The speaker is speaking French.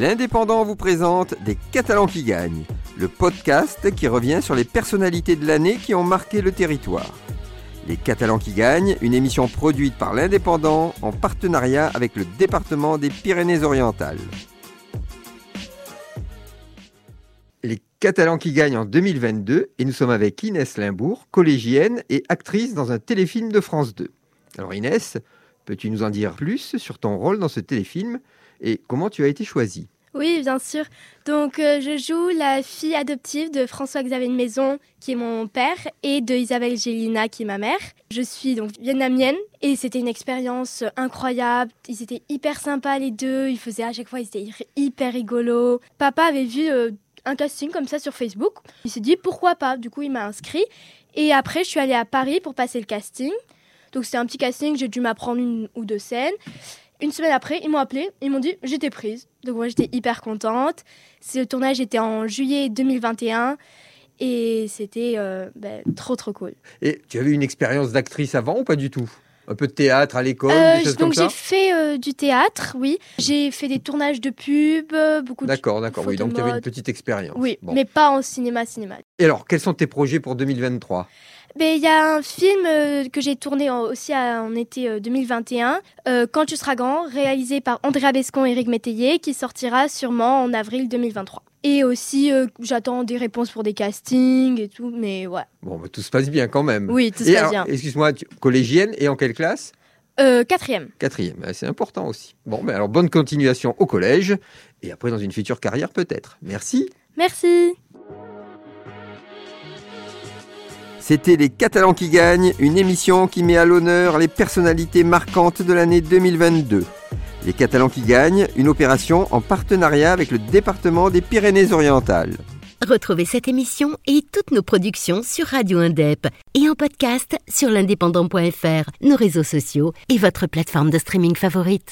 L'Indépendant vous présente Des Catalans qui gagnent, le podcast qui revient sur les personnalités de l'année qui ont marqué le territoire. Les Catalans qui gagnent, une émission produite par l'Indépendant en partenariat avec le département des Pyrénées-Orientales. Les Catalans qui gagnent en 2022 et nous sommes avec Inès Limbourg, collégienne et actrice dans un téléfilm de France 2. Alors Inès, peux-tu nous en dire plus sur ton rôle dans ce téléfilm et comment tu as été choisie? Oui, bien sûr. Donc, euh, je joue la fille adoptive de François-Xavier de Maison, qui est mon père, et de Isabelle Gélina, qui est ma mère. Je suis donc vietnamienne et c'était une expérience incroyable. Ils étaient hyper sympas les deux. Ils faisaient à chaque fois, ils étaient hyper rigolos. Papa avait vu euh, un casting comme ça sur Facebook. Il s'est dit pourquoi pas? Du coup, il m'a inscrit. Et après, je suis allée à Paris pour passer le casting. Donc, c'était un petit casting. J'ai dû m'apprendre une ou deux scènes. Une semaine après, ils m'ont appelé, ils m'ont dit j'étais prise. Donc moi j'étais hyper contente. Le tournage était en juillet 2021 et c'était euh, ben, trop trop cool. Et tu avais une expérience d'actrice avant ou pas du tout? Un peu de théâtre à l'école, Euh, des choses donc comme ça? j'ai fait euh, du théâtre, oui. J'ai fait des tournages de pub, beaucoup de D'accord, d'accord, oui. Donc tu avais une petite expérience. Oui, Bon. mais pas en cinéma cinéma. Et alors, quels sont tes projets pour 2023 Mais il y a un film euh, que j'ai tourné en- aussi à- en été euh, 2021, euh, Quand tu seras grand, réalisé par Andrea Bescon et Eric Métayer, qui sortira sûrement en avril 2023. Et aussi, euh, j'attends des réponses pour des castings et tout, mais ouais. Bon, bah, tout se passe bien quand même. Oui, tout se Et passe alors, bien. Excuse-moi, collégienne et en quelle classe? Euh, quatrième. Quatrième, Ah, c'est important aussi. Bon, mais alors bonne continuation au collège et après dans une future carrière peut-être. Merci. Merci. C'était Les Catalans qui gagnent, une émission qui met à l'honneur les personnalités marquantes de l'année 2022. Les Catalans qui gagnent, une opération en partenariat avec le département des Pyrénées-Orientales. Retrouvez cette émission et toutes nos productions sur Radio Indep et en podcast sur l'indépendant.fr, nos réseaux sociaux et votre plateforme de streaming favorite.